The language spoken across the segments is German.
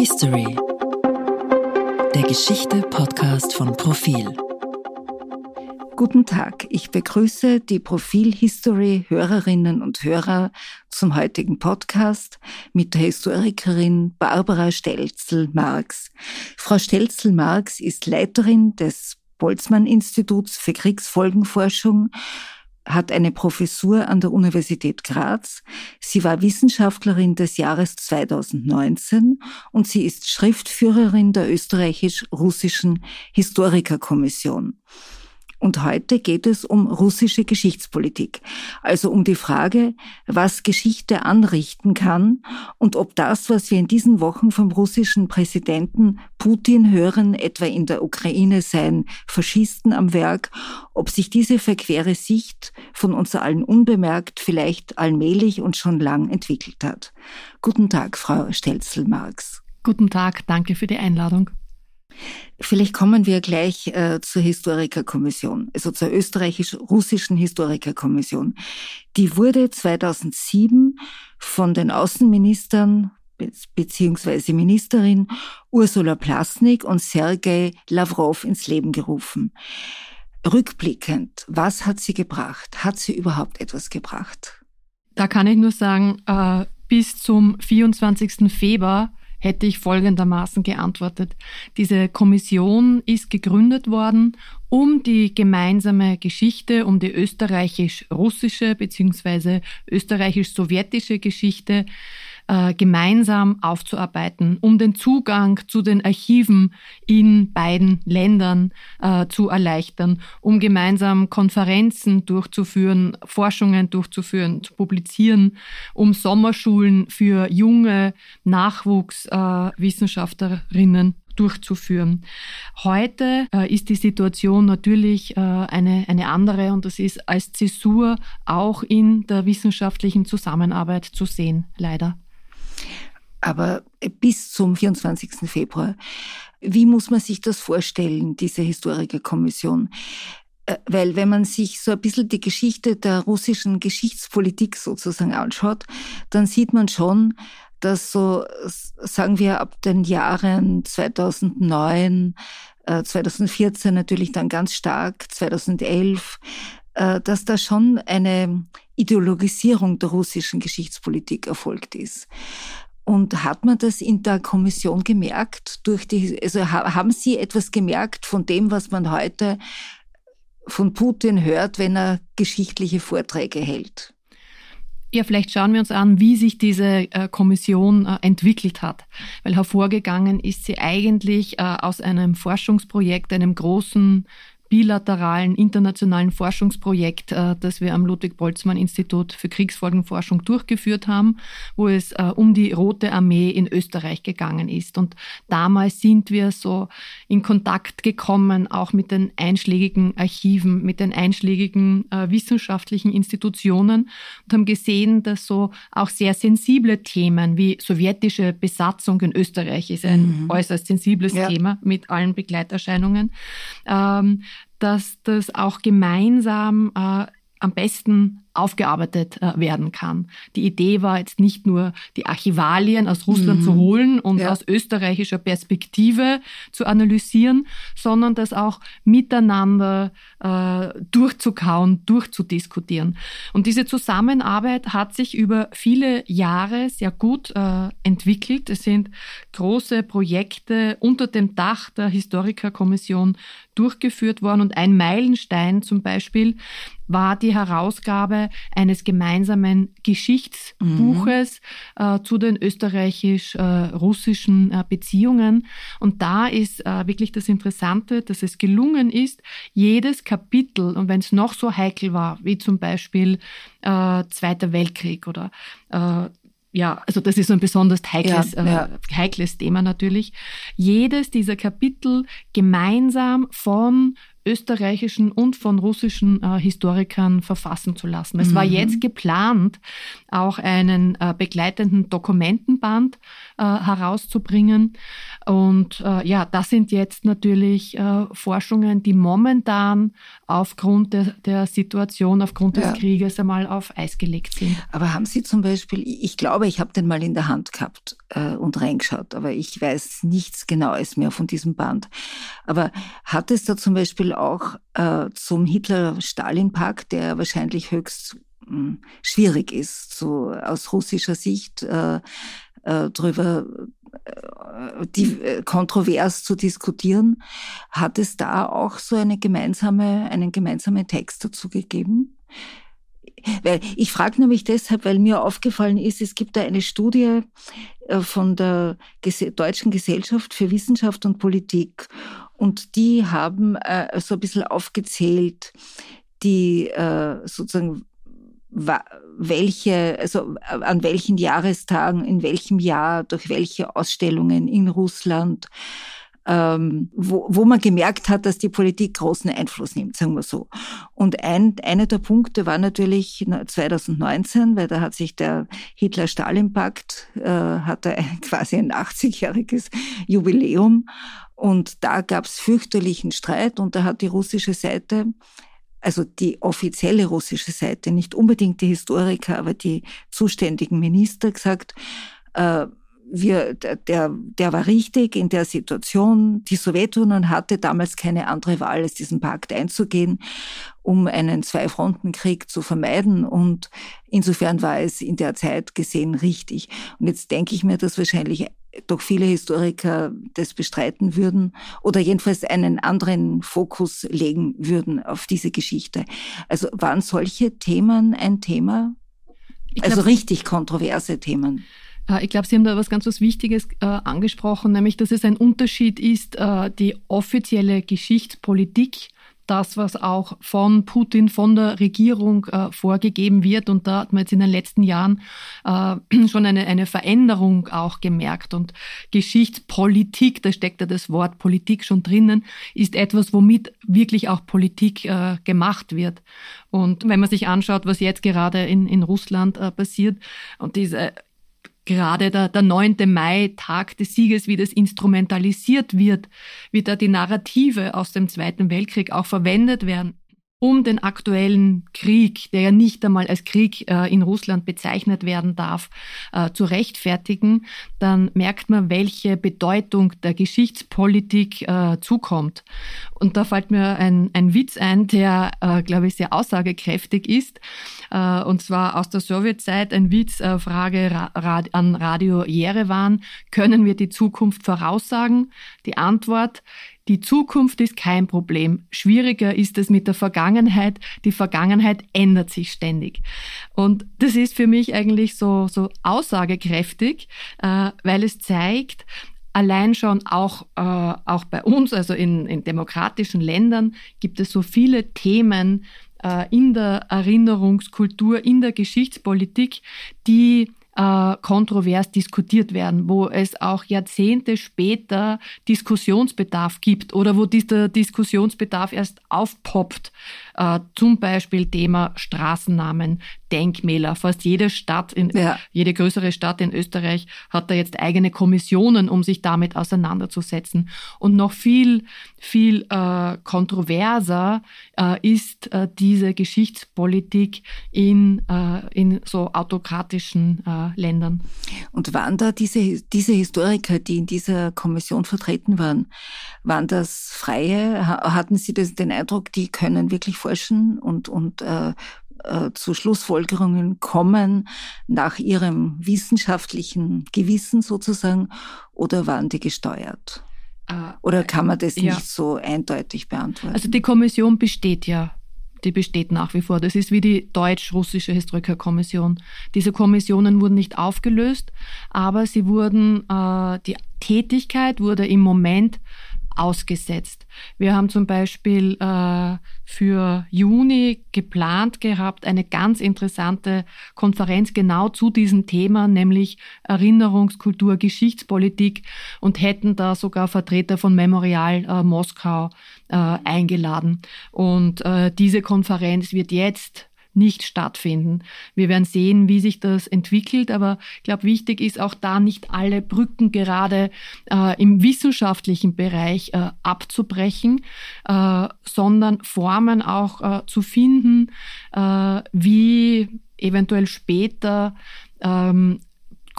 History. Der Geschichte-Podcast von Profil. Guten Tag, ich begrüße die Profil History Hörerinnen und Hörer zum heutigen Podcast mit der Historikerin Barbara Stelzel-Marx. Frau Stelzel-Marx ist Leiterin des Boltzmann-Instituts für Kriegsfolgenforschung hat eine Professur an der Universität Graz. Sie war Wissenschaftlerin des Jahres 2019 und sie ist Schriftführerin der österreichisch-russischen Historikerkommission. Und heute geht es um russische Geschichtspolitik, also um die Frage, was Geschichte anrichten kann und ob das, was wir in diesen Wochen vom russischen Präsidenten Putin hören, etwa in der Ukraine seien Faschisten am Werk, ob sich diese verquere Sicht von uns allen unbemerkt vielleicht allmählich und schon lang entwickelt hat. Guten Tag, Frau Stelzel-Marx. Guten Tag, danke für die Einladung. Vielleicht kommen wir gleich äh, zur Historikerkommission, also zur österreichisch-russischen Historikerkommission. Die wurde 2007 von den Außenministern beziehungsweise Ministerin Ursula Plasnik und Sergei Lavrov ins Leben gerufen. Rückblickend, was hat sie gebracht? Hat sie überhaupt etwas gebracht? Da kann ich nur sagen, äh, bis zum 24. Februar hätte ich folgendermaßen geantwortet. Diese Kommission ist gegründet worden, um die gemeinsame Geschichte, um die österreichisch-russische bzw. österreichisch-sowjetische Geschichte äh, gemeinsam aufzuarbeiten, um den Zugang zu den Archiven in beiden Ländern äh, zu erleichtern, um gemeinsam Konferenzen durchzuführen, Forschungen durchzuführen, zu publizieren, um Sommerschulen für junge Nachwuchswissenschaftlerinnen äh, durchzuführen. Heute äh, ist die Situation natürlich äh, eine, eine andere und das ist als Zäsur auch in der wissenschaftlichen Zusammenarbeit zu sehen, leider. Aber bis zum 24. Februar, wie muss man sich das vorstellen, diese Historikerkommission? Äh, weil wenn man sich so ein bisschen die Geschichte der russischen Geschichtspolitik sozusagen anschaut, dann sieht man schon, dass so, sagen wir, ab den Jahren 2009, 2014 äh, natürlich dann ganz stark, 2011, äh, dass da schon eine Ideologisierung der russischen Geschichtspolitik erfolgt ist. Und hat man das in der Kommission gemerkt? Durch die, also haben Sie etwas gemerkt von dem, was man heute von Putin hört, wenn er geschichtliche Vorträge hält? Ja, vielleicht schauen wir uns an, wie sich diese äh, Kommission äh, entwickelt hat. Weil hervorgegangen ist sie eigentlich äh, aus einem Forschungsprojekt, einem großen bilateralen internationalen Forschungsprojekt, äh, das wir am Ludwig-Boltzmann-Institut für Kriegsfolgenforschung durchgeführt haben, wo es äh, um die Rote Armee in Österreich gegangen ist. Und damals sind wir so in Kontakt gekommen, auch mit den einschlägigen Archiven, mit den einschlägigen äh, wissenschaftlichen Institutionen und haben gesehen, dass so auch sehr sensible Themen wie sowjetische Besatzung in Österreich ist ein mhm. äußerst sensibles ja. Thema mit allen Begleiterscheinungen. Ähm, dass das auch gemeinsam äh, am besten aufgearbeitet äh, werden kann. Die Idee war jetzt nicht nur die Archivalien aus Russland mhm. zu holen und ja. aus österreichischer Perspektive zu analysieren, sondern das auch miteinander äh, durchzukauen, durchzudiskutieren. Und diese Zusammenarbeit hat sich über viele Jahre sehr gut äh, entwickelt. Es sind große Projekte unter dem Dach der Historikerkommission durchgeführt worden und ein Meilenstein zum Beispiel war die Herausgabe eines gemeinsamen Geschichtsbuches mhm. äh, zu den österreichisch-russischen äh, Beziehungen. Und da ist äh, wirklich das Interessante, dass es gelungen ist, jedes Kapitel, und wenn es noch so heikel war, wie zum Beispiel äh, Zweiter Weltkrieg oder äh, ja, also das ist so ein besonders heikles, ja, ja. Äh, heikles Thema natürlich. Jedes dieser Kapitel gemeinsam von österreichischen und von russischen äh, Historikern verfassen zu lassen. Es mhm. war jetzt geplant, auch einen äh, begleitenden Dokumentenband äh, herauszubringen. Und äh, ja, das sind jetzt natürlich äh, Forschungen, die momentan aufgrund der, der Situation, aufgrund des ja. Krieges einmal auf Eis gelegt sind. Aber haben Sie zum Beispiel, ich glaube, ich habe den mal in der Hand gehabt äh, und reingeschaut, aber ich weiß nichts Genaues mehr von diesem Band. Aber hat es da zum Beispiel auch äh, zum Hitler-Stalin-Pakt, der wahrscheinlich höchst schwierig ist, so aus russischer Sicht äh, äh, drüber äh, die äh, kontrovers zu diskutieren, hat es da auch so eine gemeinsame, einen gemeinsamen Text dazu gegeben? Weil ich frage nämlich deshalb, weil mir aufgefallen ist, es gibt da eine Studie äh, von der Deutschen Gesellschaft für Wissenschaft und Politik und die haben äh, so ein bisschen aufgezählt, die äh, sozusagen welche, also an welchen Jahrestagen, in welchem Jahr, durch welche Ausstellungen in Russland ähm, wo, wo man gemerkt hat, dass die Politik großen Einfluss nimmt, sagen wir so. Und ein, einer der Punkte war natürlich 2019, weil da hat sich der Hitler-Stalin-Pakt, äh, hatte quasi ein 80-jähriges Jubiläum. Und da gab es fürchterlichen Streit und da hat die russische Seite also die offizielle russische Seite, nicht unbedingt die Historiker, aber die zuständigen Minister gesagt, äh, wir, der, der war richtig in der Situation. Die Sowjetunion hatte damals keine andere Wahl, als diesen Pakt einzugehen, um einen Zwei-Fronten-Krieg zu vermeiden. Und insofern war es in der Zeit gesehen richtig. Und jetzt denke ich mir, dass wahrscheinlich doch viele Historiker das bestreiten würden oder jedenfalls einen anderen Fokus legen würden auf diese Geschichte. Also waren solche Themen ein Thema? Glaub, also richtig kontroverse Themen. Äh, ich glaube, Sie haben da was ganz was Wichtiges äh, angesprochen, nämlich, dass es ein Unterschied ist, äh, die offizielle Geschichtspolitik, das, was auch von Putin, von der Regierung äh, vorgegeben wird. Und da hat man jetzt in den letzten Jahren äh, schon eine, eine Veränderung auch gemerkt. Und Geschichtspolitik, da steckt ja das Wort Politik schon drinnen, ist etwas, womit wirklich auch Politik äh, gemacht wird. Und wenn man sich anschaut, was jetzt gerade in, in Russland passiert und diese gerade der, der 9. Mai, Tag des Sieges, wie das instrumentalisiert wird, wie da die Narrative aus dem Zweiten Weltkrieg auch verwendet werden um den aktuellen Krieg, der ja nicht einmal als Krieg äh, in Russland bezeichnet werden darf, äh, zu rechtfertigen, dann merkt man, welche Bedeutung der Geschichtspolitik äh, zukommt. Und da fällt mir ein, ein Witz ein, der, glaube ich, sehr aussagekräftig ist. Und zwar aus der Sowjetzeit ein Witz, Frage ra an Radio Jerewan, können wir die Zukunft voraussagen? Die Antwort, die Zukunft ist kein Problem. Schwieriger ist es mit der Vergangenheit. Die Vergangenheit ändert sich ständig. Und das ist für mich eigentlich so, so aussagekräftig, äh, weil es zeigt, allein schon auch, äh, auch bei uns, also in, in demokratischen Ländern, gibt es so viele Themen äh, in der Erinnerungskultur, in der Geschichtspolitik, die äh, kontrovers diskutiert werden, wo es auch Jahrzehnte später Diskussionsbedarf gibt oder wo dieser Diskussionsbedarf erst aufpoppt. Äh, zum Beispiel Thema Straßennamen, Denkmäler. Fast jede Stadt, in, ja. jede größere Stadt in Österreich hat da jetzt eigene Kommissionen, um sich damit auseinanderzusetzen. Und noch viel, viel äh, kontroverser äh, ist äh, diese Geschichtspolitik in, äh, in so autokratischen äh, Ländern. Und waren da diese, diese Historiker, die in dieser Kommission vertreten waren, waren das Freie? Hatten Sie das, den Eindruck, die können wirklich forschen und, und äh, äh, zu Schlussfolgerungen kommen nach ihrem wissenschaftlichen Gewissen sozusagen oder waren die gesteuert? Äh, oder kann man das ja. nicht so eindeutig beantworten? Also die Kommission besteht ja. Die besteht nach wie vor. Das ist wie die deutsch-russische Historikerkommission. Diese Kommissionen wurden nicht aufgelöst, aber sie wurden, äh, die Tätigkeit wurde im Moment ausgesetzt. Wir haben zum Beispiel äh, für Juni geplant gehabt eine ganz interessante Konferenz genau zu diesem Thema, nämlich Erinnerungskultur, Geschichtspolitik und hätten da sogar Vertreter von Memorial äh, Moskau äh, eingeladen. Und äh, diese Konferenz wird jetzt nicht stattfinden. Wir werden sehen, wie sich das entwickelt, aber ich glaube, wichtig ist auch da nicht alle Brücken gerade äh, im wissenschaftlichen Bereich äh, abzubrechen, äh, sondern Formen auch äh, zu finden, äh, wie eventuell später ähm,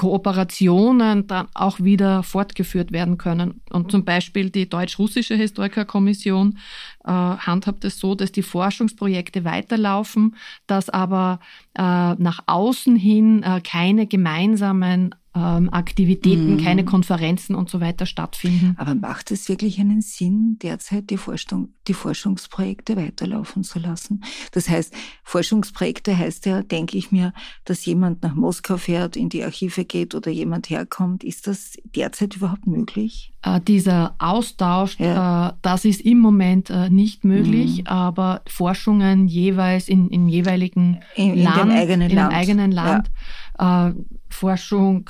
Kooperationen dann auch wieder fortgeführt werden können. Und zum Beispiel die Deutsch-Russische Historikerkommission äh, handhabt es so, dass die Forschungsprojekte weiterlaufen, dass aber äh, nach außen hin äh, keine gemeinsamen Aktivitäten, mhm. keine Konferenzen und so weiter stattfinden. Aber macht es wirklich einen Sinn, derzeit die, Forschung, die Forschungsprojekte weiterlaufen zu lassen? Das heißt, Forschungsprojekte heißt ja, denke ich mir, dass jemand nach Moskau fährt, in die Archive geht oder jemand herkommt. Ist das derzeit überhaupt möglich? Äh, dieser Austausch, ja. äh, das ist im Moment äh, nicht möglich, mhm. aber Forschungen jeweils in, in jeweiligen in, in Land, dem eigenen in Land, dem eigenen Land ja. Forschung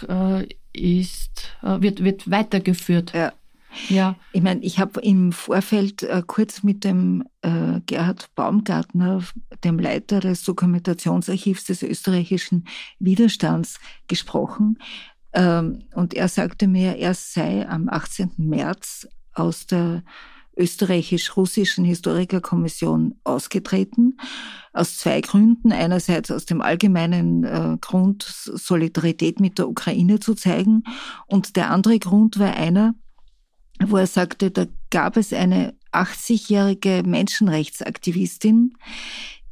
ist, wird, wird weitergeführt. Ja. Ja. Ich meine, ich habe im Vorfeld äh, kurz mit dem äh, Gerhard Baumgartner, dem Leiter des Dokumentationsarchivs des österreichischen Widerstands, gesprochen. Ähm, und er sagte mir, er sei am 18. März aus der österreichisch-russischen Historikerkommission ausgetreten. Aus zwei Gründen. Einerseits aus dem allgemeinen äh, Grund, Solidarität mit der Ukraine zu zeigen. Und der andere Grund war einer, wo er sagte, da gab es eine 80-jährige Menschenrechtsaktivistin,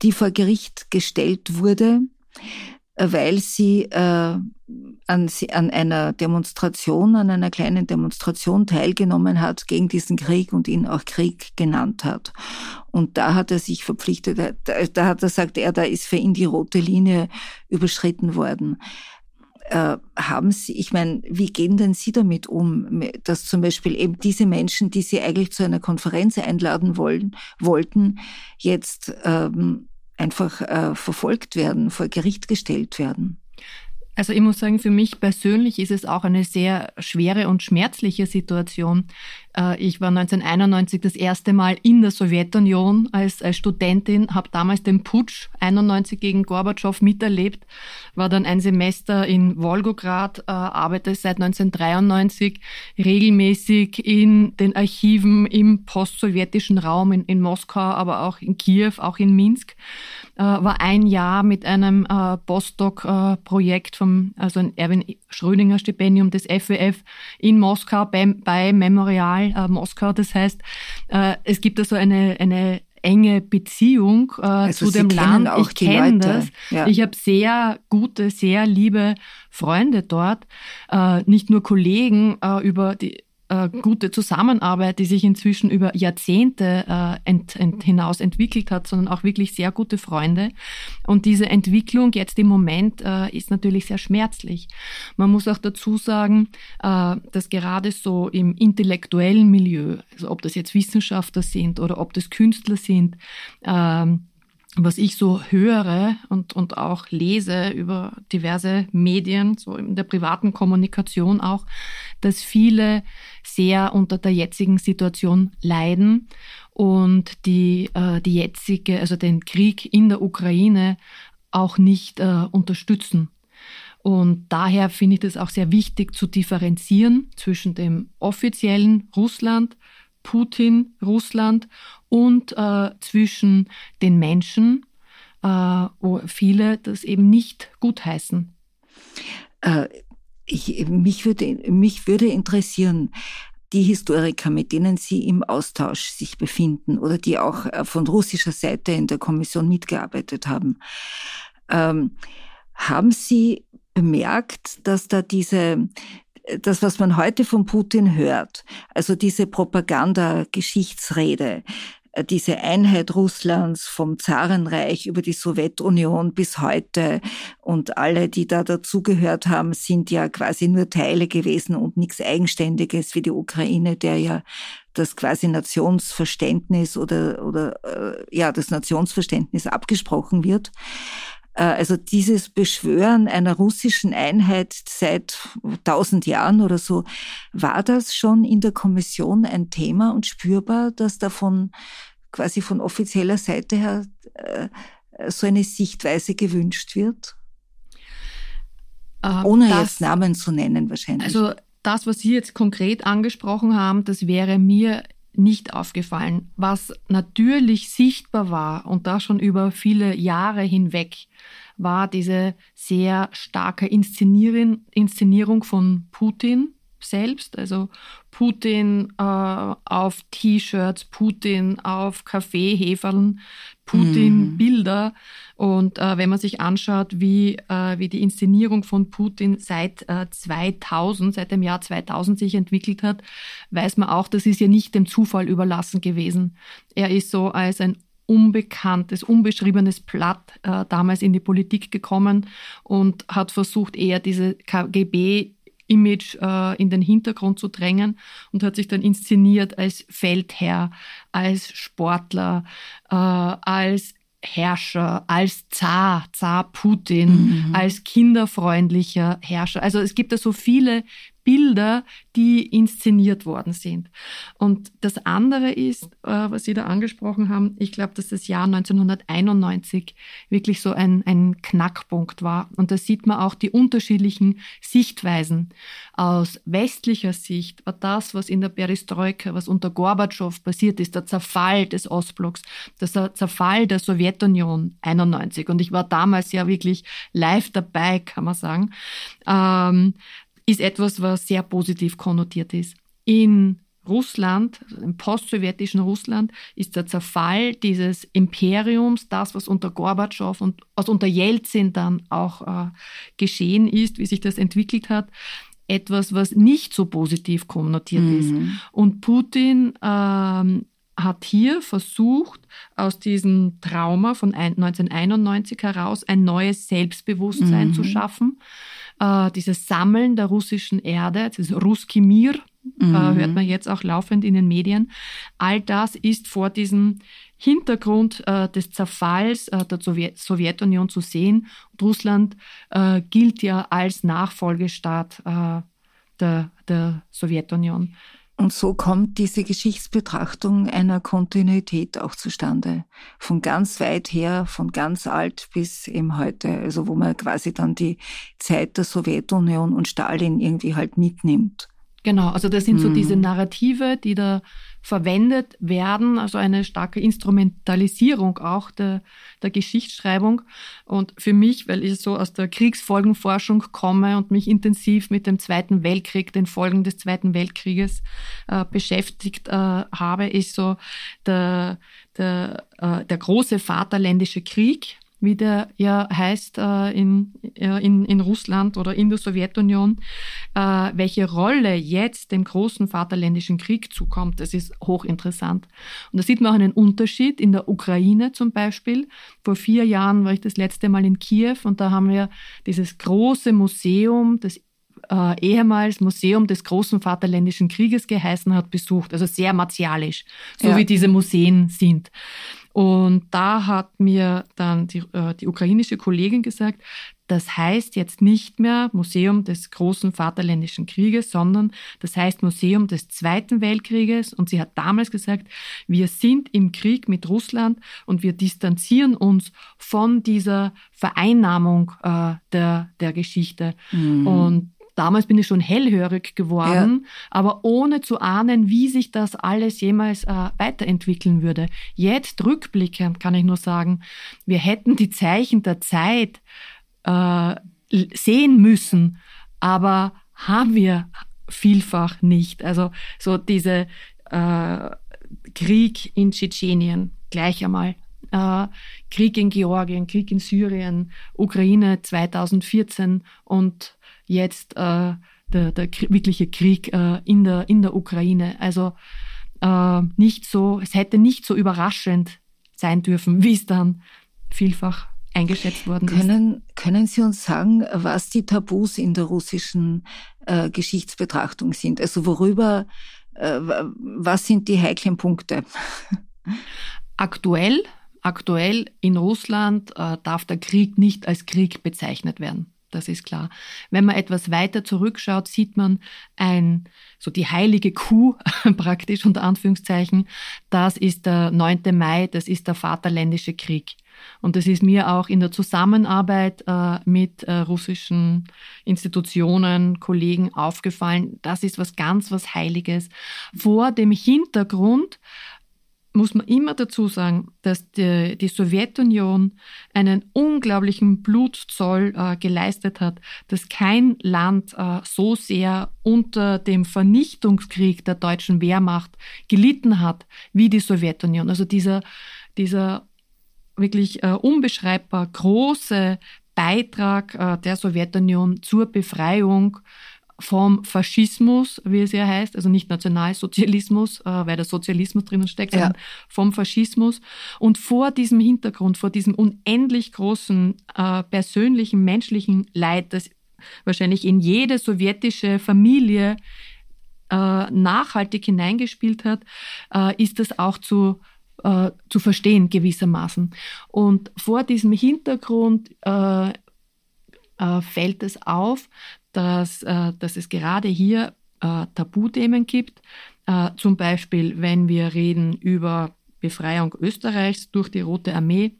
die vor Gericht gestellt wurde, weil sie äh, an, an einer Demonstration, an einer kleinen Demonstration teilgenommen hat gegen diesen Krieg und ihn auch Krieg genannt hat. Und da hat er sich verpflichtet, da, da hat er sagt er, da ist für ihn die rote Linie überschritten worden. Äh, haben Sie, ich meine, wie gehen denn Sie damit um, dass zum Beispiel eben diese Menschen, die Sie eigentlich zu einer Konferenz einladen wollen, wollten, jetzt ähm, einfach äh, verfolgt werden, vor Gericht gestellt werden. Also ich muss sagen, für mich persönlich ist es auch eine sehr schwere und schmerzliche Situation. Äh, ich war 1991 das erste Mal in der Sowjetunion als, als Studentin, habe damals den Putsch 91 gegen Gorbatschow miterlebt, war dann ein Semester in Wolgograd, äh, arbeite seit 1993 regelmäßig in den Archiven im postsowjetischen Raum in, in Moskau, aber auch in Kiew, auch in Minsk. Äh, war ein Jahr mit einem Postdoc-Projekt vom, also ein Erwin Schrödinger Stipendium des FWF in Moskau bei, bei Memorial äh, Moskau. Das heißt, äh, es gibt also eine, eine enge Beziehung äh, also zu dem Land. ich kenne das. Ja. Ich habe sehr gute, sehr liebe Freunde dort, äh, nicht nur Kollegen äh, über die äh, gute Zusammenarbeit, die sich inzwischen über Jahrzehnte äh, ent, ent, hinaus entwickelt hat, sondern auch wirklich sehr gute Freunde. Und diese Entwicklung jetzt im Moment äh, ist natürlich sehr schmerzlich. Man muss auch dazu sagen, äh, dass gerade so im intellektuellen Milieu, also ob das jetzt Wissenschaftler sind oder ob das Künstler sind, ähm, was ich so höre und, und auch lese über diverse Medien, so in der privaten Kommunikation auch, dass viele sehr unter der jetzigen Situation leiden und die, äh, die jetzige, also den Krieg in der Ukraine auch nicht äh, unterstützen. Und daher finde ich es auch sehr wichtig zu differenzieren zwischen dem offiziellen Russland, Putin, Russland und äh, zwischen den Menschen, äh, wo viele das eben nicht gutheißen. Äh, ich, mich, würde, mich würde interessieren, die Historiker, mit denen Sie im Austausch sich befinden oder die auch äh, von russischer Seite in der Kommission mitgearbeitet haben, ähm, haben Sie bemerkt, dass da diese, das, was man heute von Putin hört, also diese Propaganda-Geschichtsrede, äh, diese Einheit Russlands vom Zarenreich über die Sowjetunion bis heute und alle, die da dazugehört haben, sind ja quasi nur Teile gewesen und nichts Eigenständiges wie die Ukraine, der ja das quasi Nationsverständnis oder, oder äh, ja, das Nationsverständnis abgesprochen wird. Äh, also dieses Beschwören einer russischen Einheit seit tausend Jahren oder so, war das schon in der Kommission ein Thema und spürbar, dass davon quasi von offizieller Seite her äh, so eine Sichtweise gewünscht wird? Ähm, Ohne das, jetzt Namen zu nennen wahrscheinlich. Also das, was Sie jetzt konkret angesprochen haben, das wäre mir nicht aufgefallen. Was natürlich sichtbar war und da schon über viele Jahre hinweg, war diese sehr starke Inszenierung von Putin selbst. Also Putin äh, auf T-Shirts, Putin auf Kaffeehefern, Putin-Bilder. Mm. Und äh, wenn man sich anschaut, wie, äh, wie die Inszenierung von Putin seit äh, 2000, seit dem Jahr 2000 sich entwickelt hat, weiß man auch, das ist ja nicht dem Zufall überlassen gewesen. Er ist so als ein unbekanntes, unbeschriebenes Blatt äh, damals in die Politik gekommen und hat versucht, eher diese KGB Image äh, in den Hintergrund zu drängen und hat sich dann inszeniert als Feldherr, als Sportler, äh, als Herrscher, als Zar, Zar Putin, mhm. als kinderfreundlicher Herrscher. Also es gibt da so viele Bilder, die inszeniert worden sind. Und das andere ist, äh, was Sie da angesprochen haben, ich glaube, dass das Jahr 1991 wirklich so ein, ein Knackpunkt war. Und da sieht man auch die unterschiedlichen Sichtweisen. Aus westlicher Sicht war das, was in der Perestroika, was unter Gorbatschow passiert ist, der Zerfall des Ostblocks, der Zerfall der Sowjetunion 91. Und ich war damals ja wirklich live dabei, kann man sagen. Ähm, ist etwas, was sehr positiv konnotiert ist. In Russland, also im postsowjetischen Russland, ist der Zerfall dieses Imperiums, das, was unter Gorbatschow und was unter Jelzin dann auch äh, geschehen ist, wie sich das entwickelt hat, etwas, was nicht so positiv konnotiert mhm. ist. Und Putin ähm, hat hier versucht, aus diesem Trauma von 1991 heraus ein neues Selbstbewusstsein mhm. zu schaffen äh, dieses Sammeln der russischen Erde, das Ruski Mir, äh, mhm. äh, hört man jetzt auch laufend in den Medien. All das ist vor diesem Hintergrund äh, des Zerfalls äh, der Sowjet Sowjetunion zu sehen. Und Russland äh, gilt ja als Nachfolgestaat äh, der, der Sowjetunion. Und so kommt diese Geschichtsbetrachtung einer Kontinuität auch zustande. Von ganz weit her, von ganz alt bis eben heute. Also wo man quasi dann die Zeit der Sowjetunion und Stalin irgendwie halt mitnimmt. Genau, also das sind so diese mhm. Narrative, die da verwendet werden, also eine starke Instrumentalisierung auch der, der Geschichtsschreibung. Und für mich, weil ich so aus der Kriegsfolgenforschung komme und mich intensiv mit dem Zweiten Weltkrieg, den Folgen des Zweiten Weltkrieges äh, beschäftigt äh, habe, ist so der, der, äh, der große Vaterländische Krieg wie der ja heißt äh, in, äh, in, in Russland oder in der Sowjetunion, äh, welche Rolle jetzt dem großen Vaterländischen Krieg zukommt, das ist hochinteressant. Und da sieht man auch einen Unterschied in der Ukraine zum Beispiel. Vor vier Jahren war ich das letzte Mal in Kiew und da haben wir dieses große Museum, das äh, ehemals Museum des großen Vaterländischen Krieges geheißen hat, besucht. Also sehr martialisch, so ja. wie diese Museen sind. Und da hat mir dann die, äh, die ukrainische Kollegin gesagt, das heißt jetzt nicht mehr Museum des großen Vaterländischen Krieges, sondern das heißt Museum des Zweiten Weltkrieges. Und sie hat damals gesagt, wir sind im Krieg mit Russland und wir distanzieren uns von dieser Vereinnahmung äh, der, der Geschichte. Mhm. Und Damals bin ich schon hellhörig geworden, ja. aber ohne zu ahnen, wie sich das alles jemals äh, weiterentwickeln würde. Jetzt rückblickend kann ich nur sagen, wir hätten die Zeichen der Zeit äh, sehen müssen, aber haben wir vielfach nicht. Also so diese äh, Krieg in Tschetschenien gleich einmal. Äh, Krieg in Georgien, Krieg in Syrien, Ukraine 2014 und jetzt äh, der, der wirkliche Krieg äh, in, der, in der Ukraine. Also äh, nicht so, es hätte nicht so überraschend sein dürfen, wie es dann vielfach eingeschätzt worden können, ist. Können Sie uns sagen, was die Tabus in der russischen äh, Geschichtsbetrachtung sind? Also worüber, äh, was sind die heiklen Punkte? Aktuell, aktuell in Russland äh, darf der Krieg nicht als Krieg bezeichnet werden das ist klar. Wenn man etwas weiter zurückschaut, sieht man ein, so die heilige Kuh praktisch unter Anführungszeichen. Das ist der 9. Mai, das ist der Vaterländische Krieg. Und das ist mir auch in der Zusammenarbeit äh, mit äh, russischen Institutionen, Kollegen aufgefallen. Das ist was ganz, was Heiliges. Vor dem Hintergrund muss man immer dazu sagen, dass die, die Sowjetunion einen unglaublichen Blutzoll äh, geleistet hat, dass kein Land äh, so sehr unter dem Vernichtungskrieg der deutschen Wehrmacht gelitten hat wie die Sowjetunion. Also dieser, dieser wirklich äh, unbeschreibbar große Beitrag äh, der Sowjetunion zur Befreiung vom Faschismus, wie es ja heißt, also nicht Nationalsozialismus, äh, weil der Sozialismus drinnen steckt, sondern ja. vom Faschismus. Und vor diesem Hintergrund, vor diesem unendlich großen äh, persönlichen, menschlichen Leid, das wahrscheinlich in jede sowjetische Familie äh, nachhaltig hineingespielt hat, äh, ist das auch zu äh, zu verstehen gewissermaßen. Und vor diesem Hintergrund äh, fällt es auf, dass, äh, dass es gerade hier äh, Tabuthemen gibt. Äh, zum Beispiel, wenn wir reden über Befreiung Österreichs durch die Rote Armee,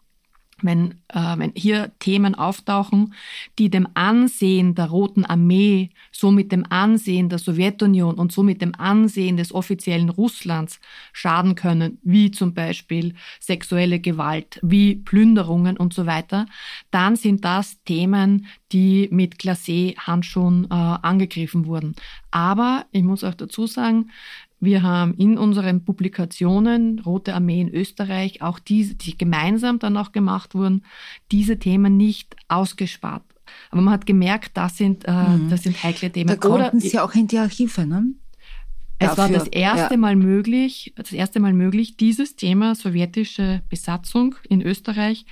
wenn, äh, wenn hier Themen auftauchen, die dem Ansehen der Roten Armee, somit dem Ansehen der Sowjetunion und somit dem Ansehen des offiziellen Russlands schaden können, wie zum Beispiel sexuelle Gewalt, wie Plünderungen und so weiter, dann sind das Themen, die mit Glacé-Handschuhen äh, angegriffen wurden. Aber ich muss auch dazu sagen, wir haben in unseren Publikationen Rote Armee in Österreich auch diese, die gemeinsam dann auch gemacht wurden, diese Themen nicht ausgespart. Aber man hat gemerkt, das sind, äh, mhm. das sind heikle Themen. Da konnten Sie auch in die Archive, ne? Es Dafür, war das erste ja. Mal möglich, das erste Mal möglich, dieses Thema sowjetische Besatzung in Österreich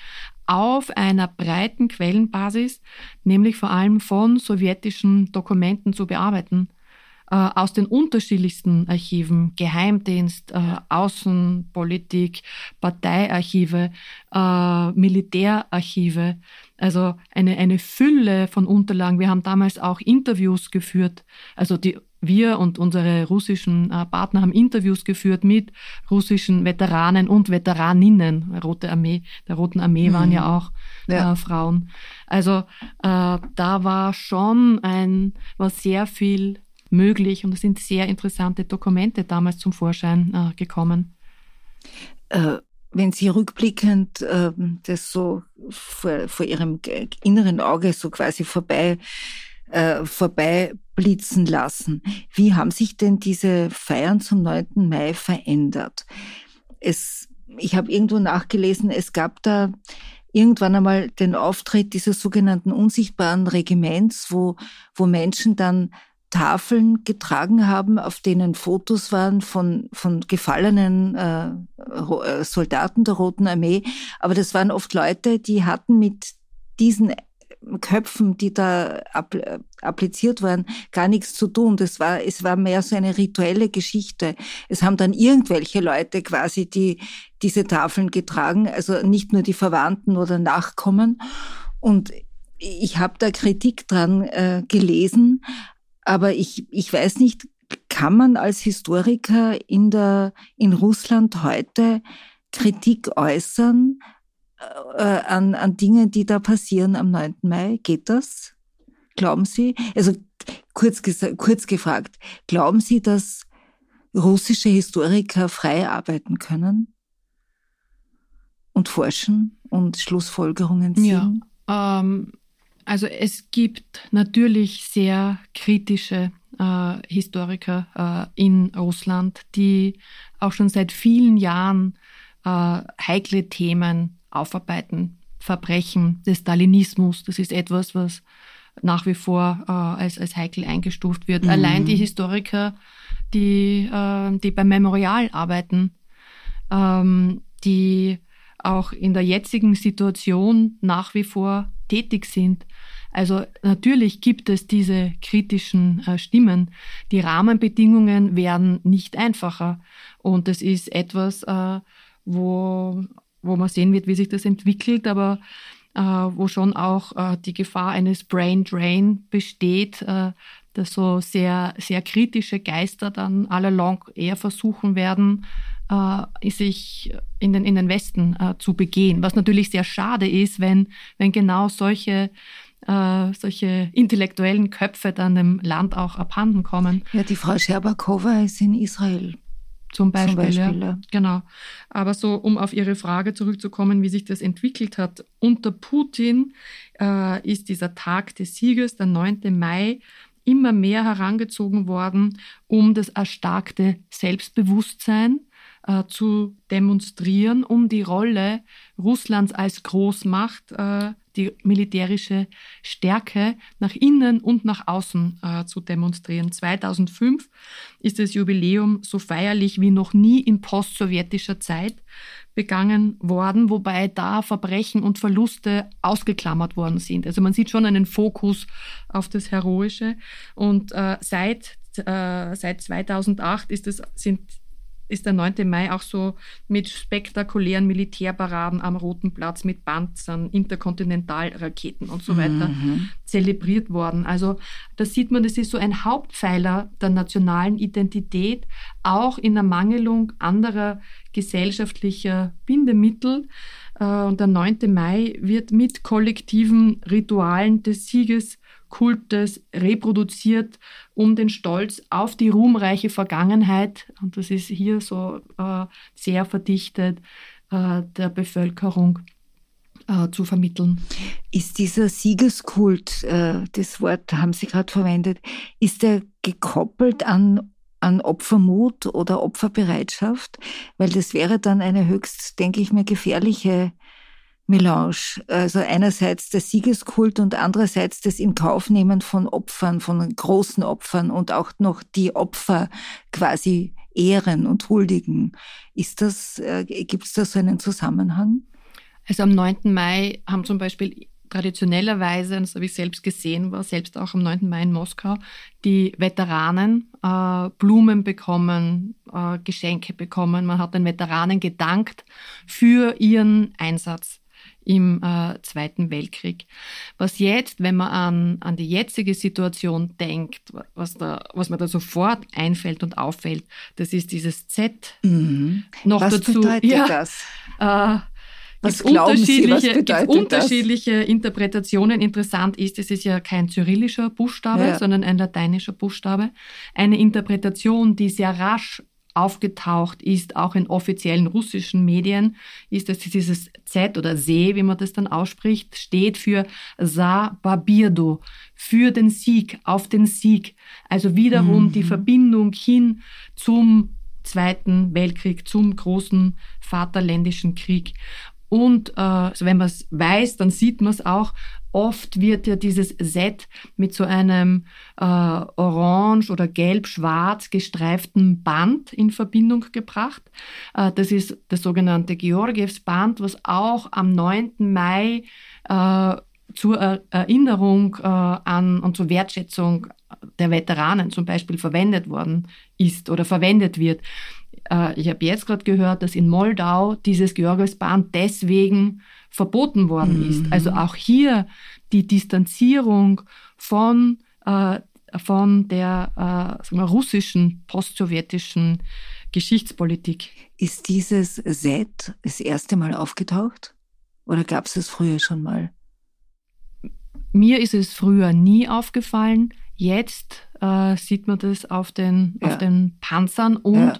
auf einer breiten Quellenbasis, nämlich vor allem von sowjetischen Dokumenten zu bearbeiten. Äh, aus den unterschiedlichsten Archiven, Geheimdienst, äh, Außenpolitik, Parteiarchive, äh, Militärarchive, also eine, eine Fülle von Unterlagen. Wir haben damals auch Interviews geführt, also die wir und unsere russischen Partner haben Interviews geführt mit russischen Veteranen und Veteraninnen. Rote Armee, der Roten Armee waren ja mhm. auch ja. Äh, Frauen. Also äh, da war schon ein, war sehr viel möglich und es sind sehr interessante Dokumente damals zum Vorschein äh, gekommen. Äh, wenn Sie rückblickend äh, das so vor, vor Ihrem inneren Auge so quasi vorbei äh, vorbei blitzen lassen. Wie haben sich denn diese Feiern zum 9. Mai verändert? Es, ich habe irgendwo nachgelesen, es gab da irgendwann einmal den Auftritt dieses sogenannten unsichtbaren Regiments, wo, wo Menschen dann Tafeln getragen haben, auf denen Fotos waren von, von gefallenen äh, äh, Soldaten der Roten Armee. Aber das waren oft Leute, die hatten mit diesen Köpfen, die da appliziert waren, gar nichts zu tun. Das war, es war mehr so eine rituelle Geschichte. Es haben dann irgendwelche Leute quasi die, diese Tafeln getragen, also nicht nur die Verwandten oder Nachkommen. Und ich habe da Kritik dran äh, gelesen, aber ich, ich weiß nicht, kann man als Historiker in, der, in Russland heute Kritik äußern äh, an, an Dingen, die da passieren am 9. Mai? Geht das? Glauben Sie? Also kurz, kurz gefragt, glauben Sie, dass russische Historiker frei arbeiten können und forschen und Schlussfolgerungen ziehen? Ja, ähm, also es gibt natürlich sehr kritische äh, Historiker äh, in Russland, die auch schon seit vielen Jahren äh, heikle Themen aufarbeiten. Verbrechen des Stalinismus, das ist etwas, was nach wie vor äh, als, als heikel eingestuft wird. Mhm. Allein die Historiker, die, äh, die beim Memorial arbeiten, ähm, die auch in der jetzigen Situation nach wie vor tätig sind. Also natürlich gibt es diese kritischen äh, Stimmen. Die Rahmenbedingungen werden nicht einfacher. Und es ist etwas, äh, wo, wo man sehen wird, wie sich das entwickelt, aber äh, wo schon auch die Gefahr eines Brain Drain besteht, dass so sehr, sehr kritische Geister dann allalong eher versuchen werden, äh, sich in den, in den Westen äh, zu begehen. Was natürlich sehr schade ist, wenn, wenn genau solche äh, solche intellektuellen Köpfe dann dem Land auch abhanden kommen. Ja, die Frau Scherbakova ist in Israel. Zum Beispiel, Zum Beispiel ja. ja. Genau. Aber so, um auf Ihre Frage zurückzukommen, wie sich das entwickelt hat. Unter Putin äh, ist dieser Tag des Sieges, der 9. Mai, immer mehr herangezogen worden, um das erstarkte Selbstbewusstsein äh, zu demonstrieren, um die Rolle Russlands als Großmacht, äh, die militärische Stärke nach innen und nach außen äh, zu demonstrieren. 2005 ist das Jubiläum so feierlich wie noch nie in postsowjetischer Zeit begangen worden, wobei da Verbrechen und Verluste ausgeklammert worden sind. Also man sieht schon einen Fokus auf das Heroische. Und äh, seit, äh, seit 2008 ist es, sind ist der 9. Mai auch so mit spektakulären Militärparaden am Roten Platz, mit Panzern, Interkontinentalraketen und so weiter mhm. zelebriert worden. Also da sieht man, das ist so ein Hauptpfeiler der nationalen Identität, auch in Ermangelung anderer gesellschaftlicher Bindemittel. Äh, und der 9. Mai wird mit kollektiven Ritualen des Sieges Kultes reproduziert, um den Stolz auf die ruhmreiche Vergangenheit, und das ist hier so äh, sehr verdichtet, äh, der Bevölkerung äh, zu vermitteln. Ist dieser Siegeskult, äh, das Wort haben Sie gerade verwendet, ist der gekoppelt an an Opfermut oder Opferbereitschaft, weil das wäre dann eine höchst, denke ich mir, gefährliche Melange. Also einerseits der Siegeskult und andererseits das Inkaufnehmen von Opfern, von großen Opfern und auch noch die Opfer quasi ehren und huldigen. Ist das, äh, gibt es da so einen Zusammenhang? Also am 9. Mai haben zum Beispiel traditionellerweise, das habe ich selbst gesehen, war selbst auch am 9. Mai in Moskau, die Veteranen äh, Blumen bekommen, äh, Geschenke bekommen. Man hat den Veteranen gedankt für ihren Einsatz im äh, Zweiten Weltkrieg. Was jetzt, wenn man an, an die jetzige Situation denkt, was, da, was mir da sofort einfällt und auffällt, das ist dieses Z. Mhm. Noch was dazu, bedeutet ja, das? Äh, was glauben Sie, was bedeutet unterschiedliche das? Interpretationen. Interessant ist, es ist ja kein cyrillischer Buchstabe, ja. sondern ein lateinischer Buchstabe. Eine Interpretation, die sehr rasch aufgetaucht ist, auch in offiziellen russischen Medien, ist, dass dieses Z oder Se, wie man das dann ausspricht, steht für Sa Babirdo, für den Sieg, auf den Sieg. Also wiederum mhm. die Verbindung hin zum Zweiten Weltkrieg, zum großen Vaterländischen Krieg. Und äh, wenn man es weiß, dann sieht man es auch. Oft wird ja dieses Set mit so einem äh, orange oder gelb-schwarz gestreiften Band in Verbindung gebracht. Äh, das ist das sogenannte Georgievs-Band, was auch am 9. Mai äh, zur Erinnerung äh, an und zur Wertschätzung der Veteranen zum Beispiel verwendet worden ist oder verwendet wird. Äh, ich habe jetzt gerade gehört, dass in Moldau dieses Georgiosbahn deswegen verboten worden mhm. ist. Also auch hier die Distanzierung von, äh, von der äh, wir, russischen, postsowjetischen Geschichtspolitik. Ist dieses Set das erste Mal aufgetaucht? Oder gab es es früher schon mal? Mir ist es früher nie aufgefallen. Jetzt äh, sieht man das auf den, ja. auf den Panzern und ja.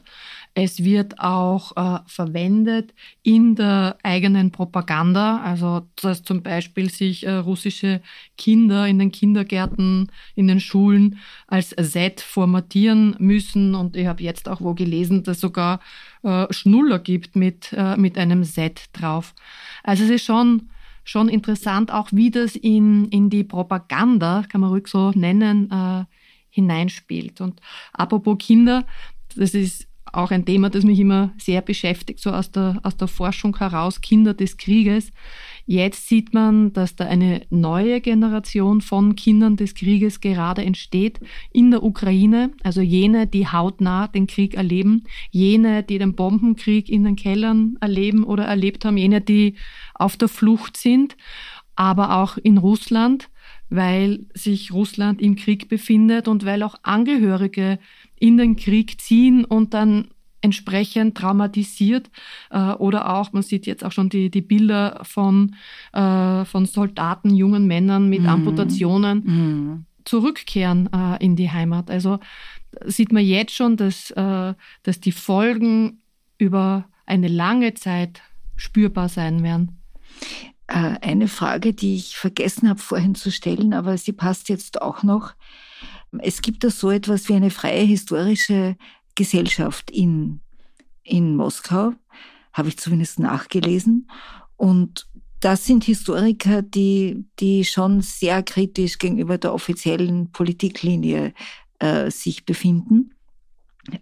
Es wird auch äh, verwendet in der eigenen Propaganda. Also, dass zum Beispiel sich äh, russische Kinder in den Kindergärten, in den Schulen als Z formatieren müssen. Und ich habe jetzt auch wo gelesen, dass sogar äh, Schnuller gibt mit, äh, mit einem Z drauf. Also, es ist schon schon interessant, auch wie das in, in die Propaganda, kann man ruhig so nennen, äh, hineinspielt. Und apropos Kinder, das ist auch ein Thema, das mich immer sehr beschäftigt, so aus der, aus der Forschung heraus, Kinder des Krieges. Jetzt sieht man, dass da eine neue Generation von Kindern des Krieges gerade entsteht in der Ukraine. Also jene, die hautnah den Krieg erleben, jene, die den Bombenkrieg in den Kellern erleben oder erlebt haben, jene, die auf der Flucht sind, aber auch in Russland, weil sich Russland im Krieg befindet und weil auch Angehörige in den Krieg ziehen und dann entsprechend traumatisiert äh, oder auch, man sieht jetzt auch schon die, die Bilder von, äh, von Soldaten, jungen Männern mit mhm. Amputationen mhm. zurückkehren äh, in die Heimat. Also sieht man jetzt schon, dass, dass die Folgen über eine lange Zeit spürbar sein werden. Eine Frage, die ich vergessen habe vorhin zu stellen, aber sie passt jetzt auch noch. Es gibt da so etwas wie eine freie historische Gesellschaft in, in Moskau, habe ich zumindest nachgelesen. Und das sind Historiker, die, die schon sehr kritisch gegenüber der offiziellen Politiklinie äh, sich befinden,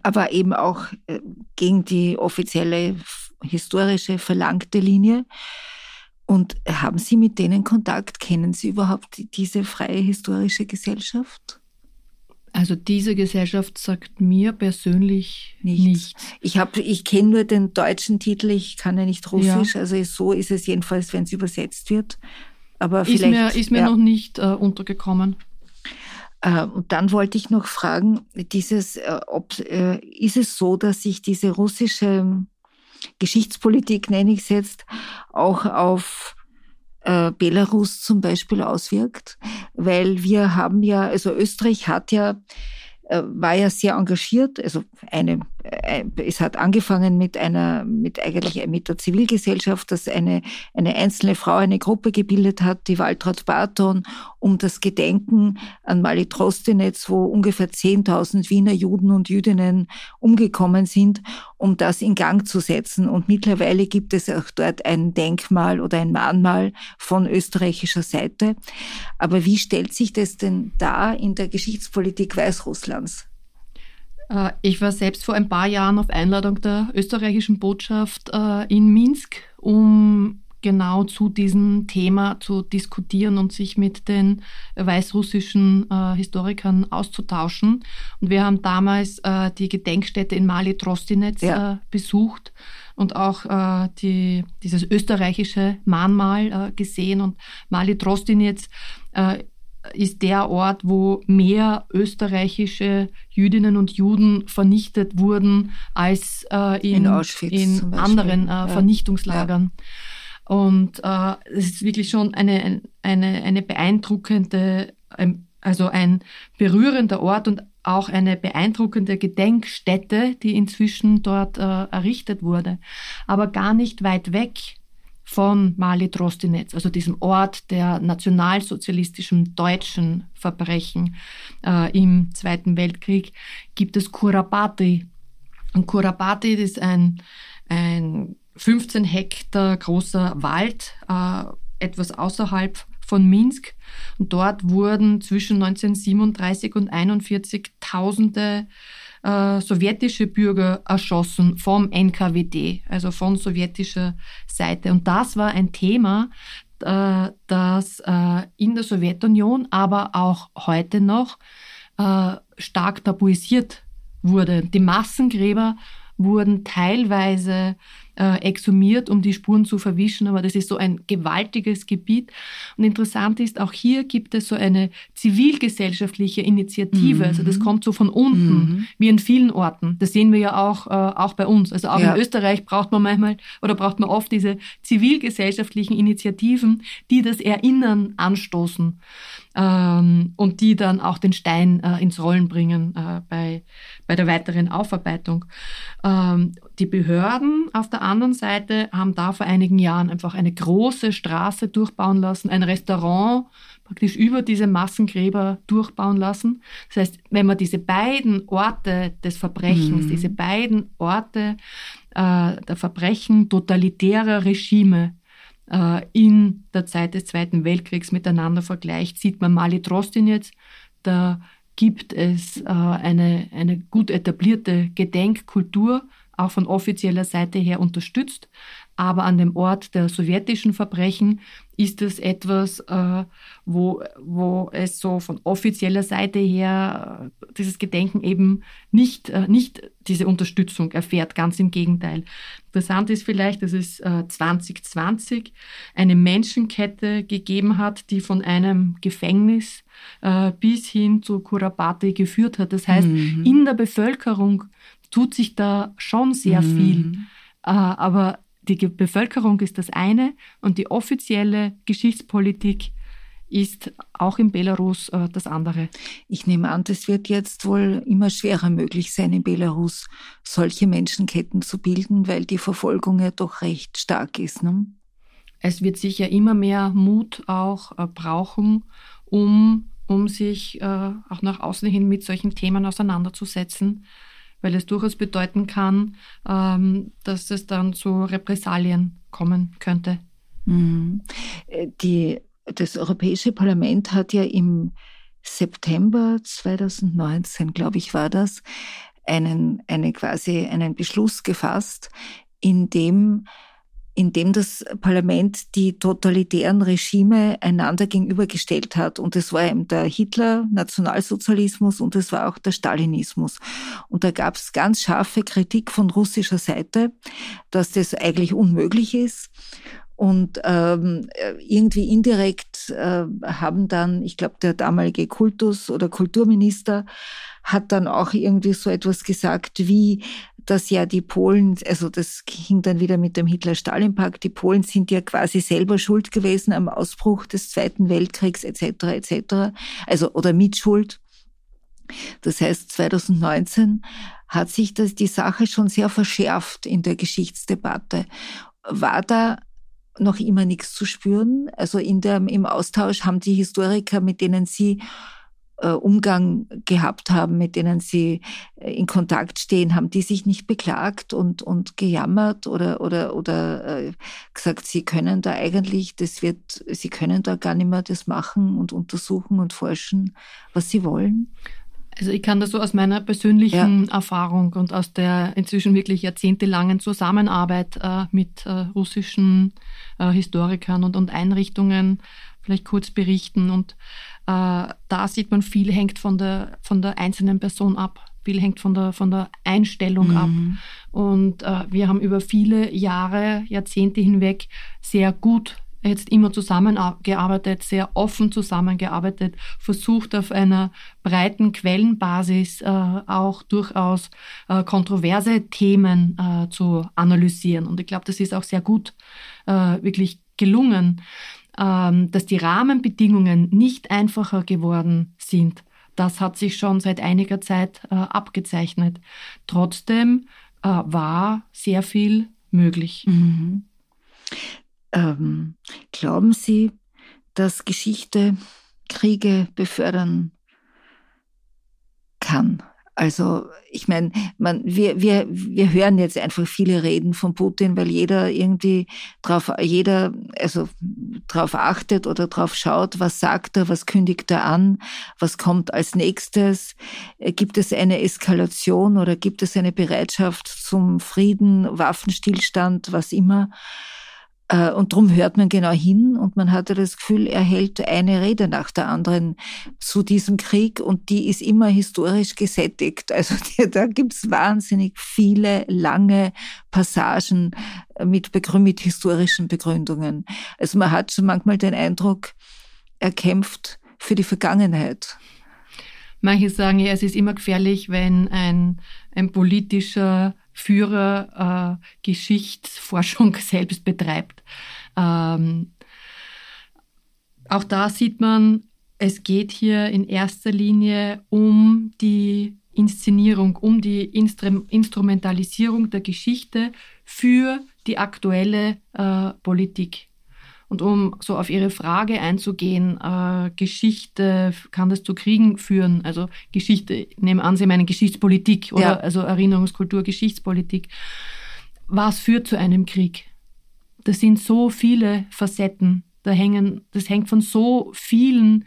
aber eben auch äh, gegen die offizielle historische verlangte Linie. Und haben Sie mit denen Kontakt? Kennen Sie überhaupt diese freie historische Gesellschaft? Also diese Gesellschaft sagt mir persönlich nichts. nichts. Ich habe, ich kenne nur den deutschen Titel. Ich kann ja nicht Russisch. Ja. Also so ist es jedenfalls, wenn es übersetzt wird. Aber ist vielleicht mir, ist mir ja. noch nicht äh, untergekommen. Äh, und dann wollte ich noch fragen, dieses, äh, ob, äh, ist es so, dass sich diese russische Geschichtspolitik, nenne ich es jetzt, auch auf äh, Belarus zum Beispiel auswirkt, weil wir haben ja, also Österreich hat ja äh, war ja sehr engagiert. Also eine, es hat angefangen mit einer, mit eigentlich mit der Zivilgesellschaft, dass eine, eine einzelne Frau eine Gruppe gebildet hat, die Waltraud Barton, um das Gedenken an Mali Trostinetz, wo ungefähr 10.000 Wiener Juden und Jüdinnen umgekommen sind, um das in Gang zu setzen. Und mittlerweile gibt es auch dort ein Denkmal oder ein Mahnmal von österreichischer Seite. Aber wie stellt sich das denn da in der Geschichtspolitik Weißrusslands? Äh, ich war selbst vor ein paar Jahren auf Einladung der österreichischen Botschaft äh, in Minsk, um genau zu diesem Thema zu diskutieren und sich mit den weißrussischen äh, Historikern auszutauschen. Und wir haben damals äh, die Gedenkstätte in Mali Trostinetz ja. äh, besucht und auch die, dieses österreichische Mahnmal gesehen. Und Mali Trostinetz ist der Ort, wo mehr österreichische Jüdinnen und Juden vernichtet wurden als in, in, in anderen ja. Vernichtungslagern. Ja. Und äh, es ist wirklich schon eine, eine, eine beeindruckende, also ein berührender Ort und auch eine beeindruckende Gedenkstätte, die inzwischen dort äh, errichtet wurde. Aber gar nicht weit weg von Mali Trostinetz, also diesem Ort der nationalsozialistischen deutschen Verbrechen äh, im Zweiten Weltkrieg, gibt es Kurabati. Und Kurabati ist ein, ein 15 Hektar großer Wald, äh, etwas außerhalb von Minsk. Und dort wurden zwischen 1937 und 1941 Tausende sowjetische Bürger erschossen vom NKWD, also von sowjetischer Seite. Und das war ein Thema, äh, das äh, in der Sowjetunion, aber auch heute noch äh, stark tabuisiert wurde. Die Massengräber wurden teilweise äh, exhumiert, um die Spuren zu verwischen. Aber das ist so ein gewaltiges Gebiet. Und interessant ist, auch hier gibt es so eine zivilgesellschaftliche Initiative. Mhm. Also das kommt so von unten, mhm. wie in vielen Orten. Das sehen wir ja auch, äh, auch bei uns. Also auch ja. in Österreich braucht man manchmal oder braucht man oft diese zivilgesellschaftlichen Initiativen, die das Erinnern anstoßen ähm, und die dann auch den Stein äh, ins Rollen bringen äh, bei, bei der weiteren Aufarbeitung. Ähm, die Behörden auf der anderen Seite haben da vor einigen Jahren einfach eine große Straße durchbauen lassen, ein Restaurant praktisch über diese Massengräber durchbauen lassen. Das heißt, wenn man diese beiden Orte des Verbrechens, mhm. diese beiden Orte äh, der Verbrechen totalitärer Regime äh, in der Zeit des Zweiten Weltkriegs miteinander vergleicht, sieht man Mali Trostin jetzt, da gibt es äh, eine, eine gut etablierte Gedenkkultur, auch von offizieller Seite her unterstützt. Aber an dem Ort der sowjetischen Verbrechen ist es etwas, äh, wo, wo es so von offizieller Seite her äh, dieses Gedenken eben nicht, äh, nicht diese Unterstützung erfährt, ganz im Gegenteil. Interessant ist vielleicht, dass es äh, 2020 eine Menschenkette gegeben hat, die von einem Gefängnis äh, bis hin zu Kurabati geführt hat. Das heißt, mhm. in der Bevölkerung tut sich da schon sehr mhm. viel. Äh, aber die Bevölkerung ist das eine und die offizielle Geschichtspolitik ist auch in Belarus äh, das andere. Ich nehme an, das wird jetzt wohl immer schwerer möglich sein, in Belarus solche Menschenketten zu bilden, weil die Verfolgung ja doch recht stark ist. Ne? Es wird sicher immer mehr Mut auch äh, brauchen, um, um sich äh, auch nach außen hin mit solchen Themen auseinanderzusetzen, weil es durchaus bedeuten kann, ähm, dass es dann zu Repressalien kommen könnte. Mhm. Äh, die das Europäische Parlament hat ja im September 2019, glaube ich, war das, einen, eine quasi einen Beschluss gefasst, in dem in dem das Parlament die totalitären Regime einander gegenübergestellt hat. Und es war eben der Hitler, Nationalsozialismus und es war auch der Stalinismus. Und da gab es ganz scharfe Kritik von russischer Seite, dass das eigentlich unmöglich ist. Und ähm, irgendwie indirekt äh, haben dann, ich glaube, der damalige Kultus- oder Kulturminister hat dann auch irgendwie so etwas gesagt wie, dass ja die Polen, also das hing dann wieder mit dem Hitler-Stalin-Pakt, die Polen sind ja quasi selber schuld gewesen am Ausbruch des Zweiten Weltkriegs etc. etc. Also oder Mitschuld. Das heißt, 2019 hat sich das, die Sache schon sehr verschärft in der Geschichtsdebatte. War da noch immer nichts zu spüren. Also in der, im Austausch haben die Historiker, mit denen sie Umgang gehabt haben, mit denen sie äh, in Kontakt stehen, haben die sich nicht beklagt und, und gejammert oder, oder, oder äh, gesagt, sie können da eigentlich, das wird, sie können da gar nicht mehr das machen und untersuchen und forschen, was sie wollen. Also ich kann das so aus meiner persönlichen ja. Erfahrung und aus der inzwischen wirklich jahrzehntelangen Zusammenarbeit äh, mit äh, russischen äh, Historikern und, und Einrichtungen vielleicht kurz berichten. Und äh, da sieht man, viel hängt von der, von der einzelnen Person ab. Viel hängt von der, von der Einstellung mhm. ab. Und äh, wir haben über viele Jahre, Jahrzehnte hinweg sehr gut jetzt immer zusammengearbeitet, sehr offen zusammengearbeitet, versucht auf einer breiten Quellenbasis äh, auch durchaus äh, kontroverse Themen äh, zu analysieren. Und ich glaube, das ist auch sehr gut äh, wirklich gelungen, dass die Rahmenbedingungen nicht einfacher geworden sind. Das hat sich schon seit einiger Zeit äh, abgezeichnet. Trotzdem äh, war sehr viel möglich. Mhm. Ähm, glauben Sie, dass Geschichte Kriege befördern kann? Also ich meine, man, wir, wir, wir hören jetzt einfach viele Reden von Putin, weil jeder irgendwie drauf, jeder also drauf achtet oder drauf schaut, was sagt er, was kündigt er an, was kommt als nächstes, gibt es eine Eskalation oder gibt es eine Bereitschaft zum Frieden, Waffenstillstand, was immer. Äh, und darum hört man genau hin und man hatte das Gefühl, er hält eine Rede nach der anderen zu diesem Krieg und die ist immer historisch gesättigt. Also da gibt's wahnsinnig viele lange Passagen mit, mit historischen Begründungen. Also man hat schon manchmal den Eindruck, er kämpft für die Vergangenheit. Manche sagen ja, es ist immer gefährlich, wenn ein, ein politischer Führer äh, Geschichtsforschung selbst betreibt. Ähm, auch da sieht man, es geht hier in erster Linie um die Inszenierung, um die Instru Instrumentalisierung der Geschichte für die aktuelle äh, Politik. Und um so auf Ihre Frage einzugehen, äh, Geschichte, kann das zu Kriegen führen? Also Geschichte, nehmen an, Sie meinen Geschichtspolitik oder ja. also Erinnerungskultur, Geschichtspolitik. Was führt zu einem Krieg? Das sind so viele Facetten. Da hängen, das hängt von so vielen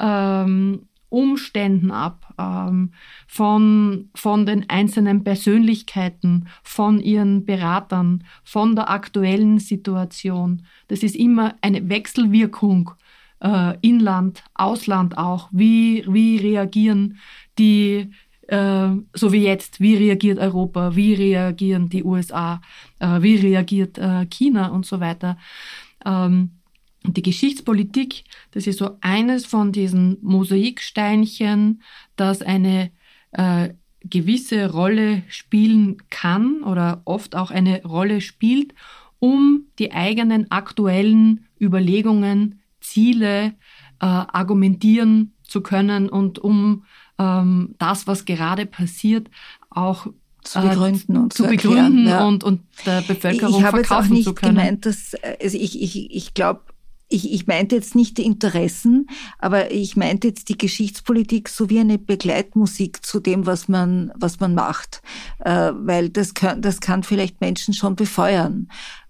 ähm, Umständen ab, ähm, von, von den einzelnen Persönlichkeiten, von ihren Beratern, von der aktuellen Situation. Das ist immer eine Wechselwirkung, äh, Inland, Ausland auch. Wie, wie reagieren die, äh, so wie jetzt, wie reagiert Europa, wie reagieren die USA, äh, wie reagiert äh, China und so weiter. Ähm, die Geschichtspolitik, das ist so eines von diesen Mosaiksteinchen, das eine äh, gewisse Rolle spielen kann oder oft auch eine Rolle spielt, um die eigenen aktuellen Überlegungen, Ziele äh, argumentieren zu können und um ähm, das, was gerade passiert, auch zu begründen und zu, zu begründen ja. und, und der Bevölkerung ich, ich verkaufen habe jetzt auch nicht zu können. Gemeint, dass, also ich, ich, ich glaube, ich, ich meinte jetzt nicht die Interessen, aber ich meinte jetzt die Geschichtspolitik so wie eine Begleitmusik zu dem, was man, was man macht. Äh, weil das kann, das kann vielleicht Menschen schon befeuern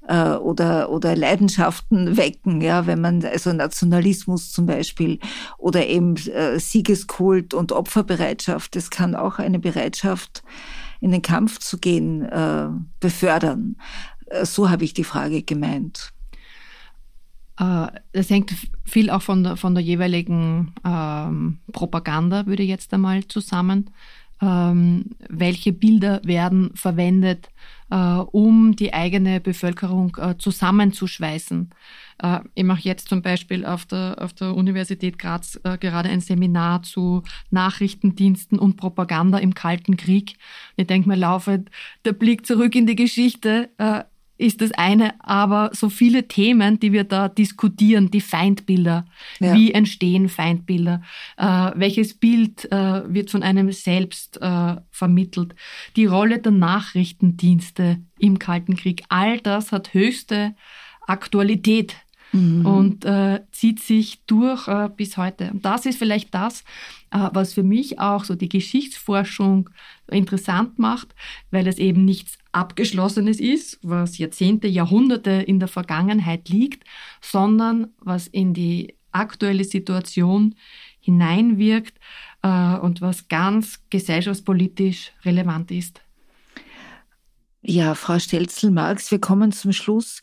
äh, oder, oder Leidenschaften wecken, ja, wenn man, also Nationalismus zum Beispiel oder eben äh, Siegeskult und Opferbereitschaft, das kann auch eine Bereitschaft, in den Kampf zu gehen, äh, befördern. Äh, so habe ich die Frage gemeint. Äh, das hängt viel auch von der, von der jeweiligen ähm, Propaganda, würde ich jetzt einmal zusammen. Ähm, welche Bilder werden verwendet, äh, um die eigene Bevölkerung äh, zusammenzuschweißen? Äh, ich mache jetzt zum Beispiel auf der, auf der Universität Graz äh, gerade ein Seminar zu Nachrichtendiensten und Propaganda im Kalten Krieg. Ich denke mir laufend, der Blick zurück in die Geschichte äh, ist das eine, aber so viele Themen, die wir da diskutieren, die Feindbilder, ja. wie entstehen Feindbilder, äh, welches Bild äh, wird von einem selbst äh, vermittelt, die Rolle der Nachrichtendienste im Kalten Krieg, all das hat höchste Aktualität mhm. und äh, zieht sich durch äh, bis heute. Und das ist vielleicht das, was für mich auch so die Geschichtsforschung interessant macht, weil es eben nichts Abgeschlossenes ist, was Jahrzehnte, Jahrhunderte in der Vergangenheit liegt, sondern was in die aktuelle Situation hineinwirkt äh, und was ganz gesellschaftspolitisch relevant ist. Ja, Frau Stelzel-Marx, wir kommen zum Schluss.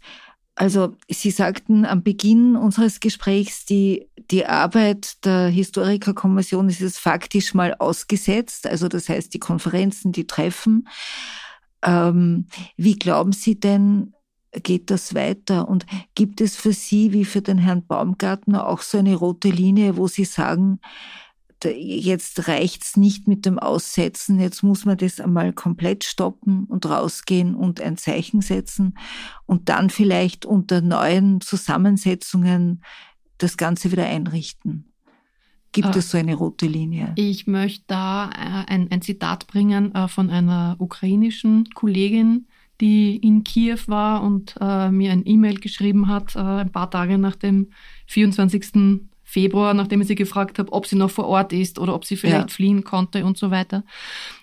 Also Sie sagten am Beginn unseres Gesprächs, die, die Arbeit der Historikerkommission ist jetzt faktisch mal ausgesetzt, also das heißt die Konferenzen, die Treffen. Ähm, wie glauben Sie denn, geht das weiter? Und gibt es für Sie wie für den Herrn Baumgartner auch so eine rote Linie, wo Sie sagen, jetzt reicht's nicht mit dem Aussetzen, jetzt muss man das einmal komplett stoppen und rausgehen und ein Zeichen setzen und dann vielleicht unter neuen Zusammensetzungen das Ganze wieder einrichten. Gibt äh, es so eine rote Linie? Ich möchte da äh, ein, ein, Zitat bringen äh, von einer ukrainischen Kollegin, die in Kiew war und äh, mir ein E-Mail geschrieben hat, äh, ein paar Tage nach dem 24. Februar, nachdem ich sie gefragt habe, ob sie noch vor Ort ist oder ob sie vielleicht ja. fliehen konnte und so weiter.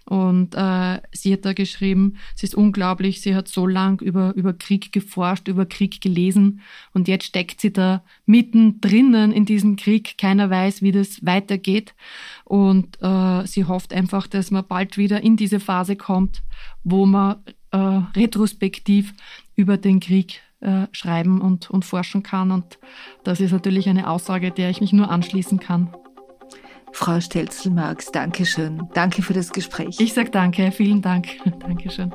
Und äh, sie hat da geschrieben, es ist unglaublich, sie hat so lang über, über Krieg geforscht, über Krieg gelesen und jetzt steckt sie da mittendrin in diesem Krieg. Keiner weiß, wie das weitergeht. Und äh, sie hofft einfach, dass man bald wieder in diese Phase kommt, wo man äh, retrospektiv über den Krieg äh, schreiben und, und forschen kann. Und das ist natürlich eine Aussage, der ich mich nur anschließen kann. Frau Stelzel-Marx, Dankeschön. Danke für das Gespräch. Ich sage danke, vielen Dank. Dankeschön.